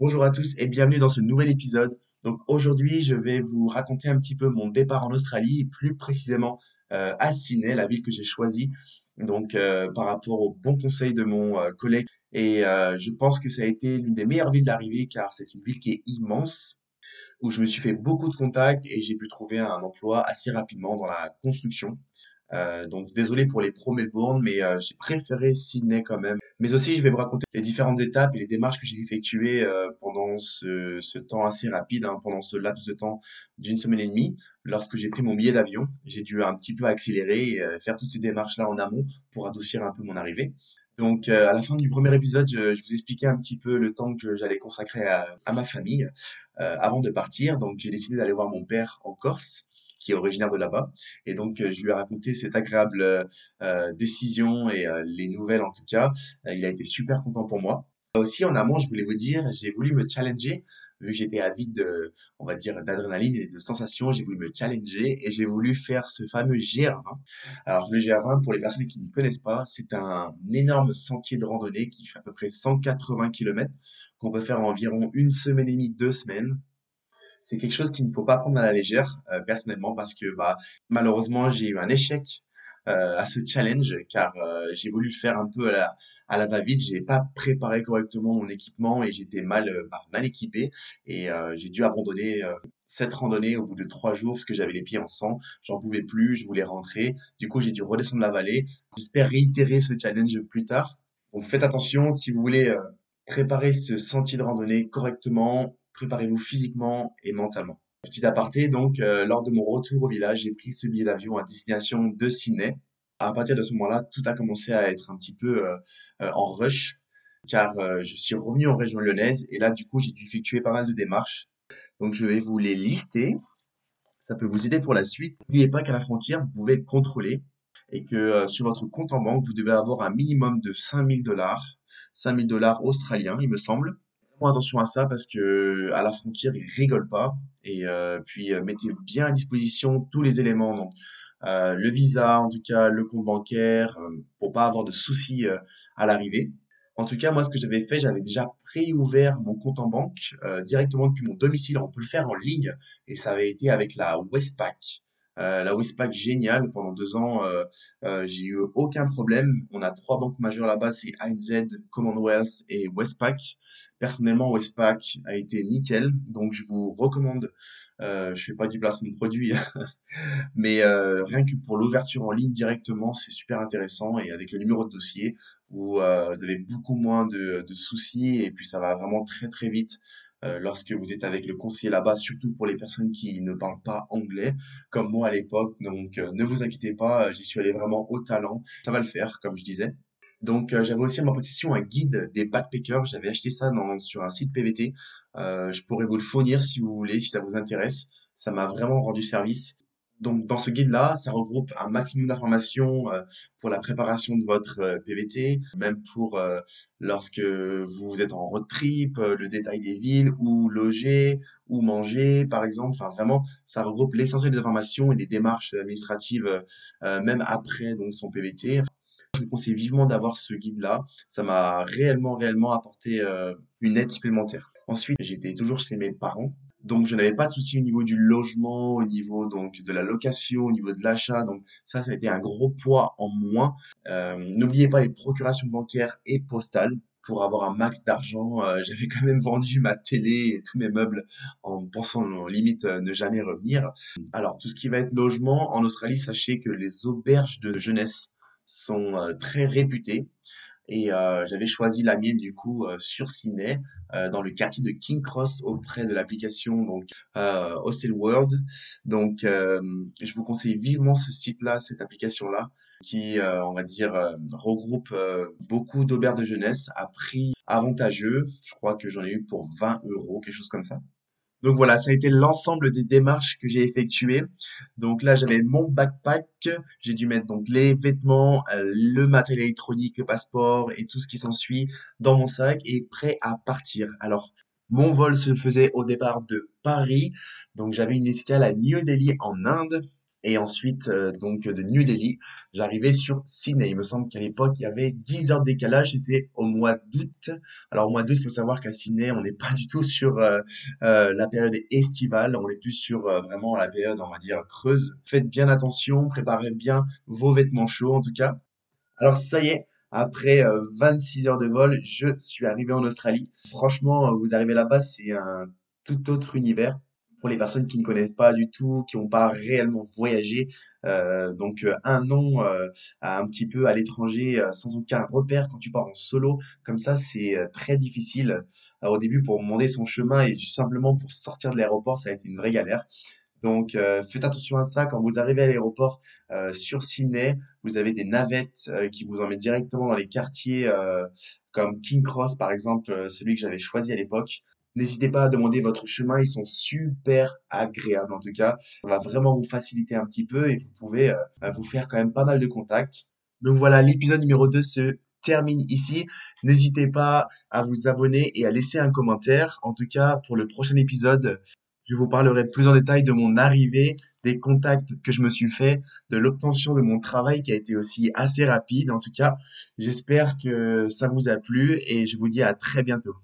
Bonjour à tous et bienvenue dans ce nouvel épisode. Donc aujourd'hui, je vais vous raconter un petit peu mon départ en Australie, plus précisément euh, à Sydney, la ville que j'ai choisie. Donc euh, par rapport aux bons conseils de mon euh, collègue et euh, je pense que ça a été l'une des meilleures villes d'arrivée car c'est une ville qui est immense où je me suis fait beaucoup de contacts et j'ai pu trouver un emploi assez rapidement dans la construction. Euh, donc désolé pour les pro Melbourne, mais euh, j'ai préféré Sydney quand même. Mais aussi, je vais vous raconter les différentes étapes et les démarches que j'ai effectuées euh, pendant ce, ce temps assez rapide, hein, pendant ce laps de temps d'une semaine et demie. Lorsque j'ai pris mon billet d'avion, j'ai dû un petit peu accélérer et euh, faire toutes ces démarches-là en amont pour adoucir un peu mon arrivée. Donc, euh, à la fin du premier épisode, je, je vous expliquais un petit peu le temps que j'allais consacrer à, à ma famille euh, avant de partir. Donc, j'ai décidé d'aller voir mon père en Corse qui est originaire de là-bas. Et donc, euh, je lui ai raconté cette agréable euh, euh, décision et les nouvelles en tout cas. Il a été super content pour moi. Aussi, en amont, je voulais vous dire, j'ai voulu me challenger, vu que j'étais avide de, on va dire, d'adrénaline et de sensations, j'ai voulu me challenger et j'ai voulu faire ce fameux GR20. Alors, le GR20, pour les personnes qui ne connaissent pas, c'est un énorme sentier de randonnée qui fait à peu près 180 km, qu'on peut faire en environ une semaine et demie, deux semaines, c'est quelque chose qu'il ne faut pas prendre à la légère, euh, personnellement, parce que bah, malheureusement, j'ai eu un échec euh, à ce challenge, car euh, j'ai voulu le faire un peu à la, à la va-vite. J'ai pas préparé correctement mon équipement et j'étais mal, euh, bah, mal équipé. Et euh, j'ai dû abandonner euh, cette randonnée au bout de trois jours parce que j'avais les pieds en sang. J'en pouvais plus, je voulais rentrer. Du coup, j'ai dû redescendre la vallée. J'espère réitérer ce challenge plus tard. Donc faites attention si vous voulez préparer ce sentier de randonnée correctement préparez-vous physiquement et mentalement. Petit aparté, donc, euh, lors de mon retour au village, j'ai pris ce billet d'avion à destination de Sydney. À partir de ce moment-là, tout a commencé à être un petit peu euh, euh, en rush, car euh, je suis revenu en région lyonnaise et là, du coup, j'ai dû effectuer pas mal de démarches. Donc, je vais vous les lister. Ça peut vous aider pour la suite. N'oubliez pas qu'à la frontière, vous pouvez être contrôlé et que euh, sur votre compte en banque, vous devez avoir un minimum de 5000 dollars, 5000 dollars australiens, il me semble attention à ça parce que à la frontière, ils rigolent pas. Et euh, puis euh, mettez bien à disposition tous les éléments, donc euh, le visa, en tout cas le compte bancaire, pour pas avoir de soucis à l'arrivée. En tout cas, moi, ce que j'avais fait, j'avais déjà pré-ouvert mon compte en banque directement depuis mon domicile. On peut le faire en ligne et ça avait été avec la Westpac. Euh, la Westpac, géniale. Pendant deux ans, euh, euh, j'ai eu aucun problème. On a trois banques majeures là-bas, c'est ANZ, Commonwealth et Westpac. Personnellement, Westpac a été nickel. Donc, je vous recommande, euh, je fais pas du placement de produit, mais euh, rien que pour l'ouverture en ligne directement, c'est super intéressant. Et avec le numéro de dossier, où euh, vous avez beaucoup moins de, de soucis et puis ça va vraiment très très vite euh, lorsque vous êtes avec le conseiller là-bas, surtout pour les personnes qui ne parlent pas anglais, comme moi à l'époque. Donc, euh, ne vous inquiétez pas, euh, j'y suis allé vraiment au talent. Ça va le faire, comme je disais. Donc, euh, j'avais aussi en ma possession un guide des backpackers. J'avais acheté ça dans, sur un site PVT. Euh, je pourrais vous le fournir si vous voulez, si ça vous intéresse. Ça m'a vraiment rendu service. Donc, dans ce guide-là, ça regroupe un maximum d'informations euh, pour la préparation de votre euh, PVT, même pour euh, lorsque vous êtes en road trip, euh, le détail des villes, où loger, où manger, par exemple. Enfin, vraiment, ça regroupe l'essentiel des informations et des démarches administratives, euh, même après donc son PVT. Je vous conseille vivement d'avoir ce guide-là. Ça m'a réellement, réellement apporté une aide supplémentaire. Ensuite, j'étais toujours chez mes parents. Donc, je n'avais pas de souci au niveau du logement, au niveau donc de la location, au niveau de l'achat. Donc, ça, ça a été un gros poids en moins. Euh, n'oubliez pas les procurations bancaires et postales pour avoir un max d'argent. Euh, j'avais quand même vendu ma télé et tous mes meubles en pensant limite euh, ne jamais revenir. Alors, tout ce qui va être logement, en Australie, sachez que les auberges de jeunesse sont très réputées. Et euh, j'avais choisi la mienne du coup euh, sur Sydney, euh, dans le quartier de King Cross, auprès de l'application donc Hostel World. Donc, je vous conseille vivement ce site-là, cette application-là, qui, on va dire, regroupe beaucoup d'auberges de jeunesse à prix avantageux. Je crois que j'en ai eu pour 20 euros, quelque chose comme ça. Donc voilà, ça a été l'ensemble des démarches que j'ai effectuées. Donc là, j'avais mon backpack, j'ai dû mettre donc les vêtements, euh, le matériel électronique, le passeport et tout ce qui s'ensuit dans mon sac et prêt à partir. Alors, mon vol se faisait au départ de Paris, donc j'avais une escale à New Delhi en Inde. Et ensuite, euh, donc de New Delhi, j'arrivais sur Sydney. Il me semble qu'à l'époque, il y avait 10 heures de décalage. C'était au mois d'août. Alors au mois d'août, il faut savoir qu'à Sydney, on n'est pas du tout sur euh, euh, la période estivale. On est plus sur vraiment la période, on va dire, creuse. Faites bien attention, préparez bien vos vêtements chauds en tout cas. Alors ça y est, après 26 heures de vol, je suis arrivé en Australie. Franchement, vous arrivez là-bas, c'est un tout autre univers pour les personnes qui ne connaissent pas du tout, qui n'ont pas réellement voyagé. Euh, donc euh, un nom euh, un petit peu à l'étranger sans aucun repère quand tu pars en solo, comme ça c'est très difficile. au début pour monter son chemin et simplement pour sortir de l'aéroport, ça a été une vraie galère. Donc faites attention à ça quand vous arrivez à l'aéroport sur Sydney, vous avez des navettes qui vous emmènent directement dans les quartiers comme King Cross par exemple, celui que j'avais choisi à l'époque. N'hésitez pas à demander votre chemin, ils sont super agréables en tout cas. Ça va vraiment vous faciliter un petit peu et vous pouvez euh, bah, vous faire quand même pas mal de contacts. Donc voilà, l'épisode numéro 2 se termine ici. N'hésitez pas à vous abonner et à laisser un commentaire. En tout cas, pour le prochain épisode, je vous parlerai plus en détail de mon arrivée, des contacts que je me suis fait, de l'obtention de mon travail qui a été aussi assez rapide. En tout cas, j'espère que ça vous a plu et je vous dis à très bientôt.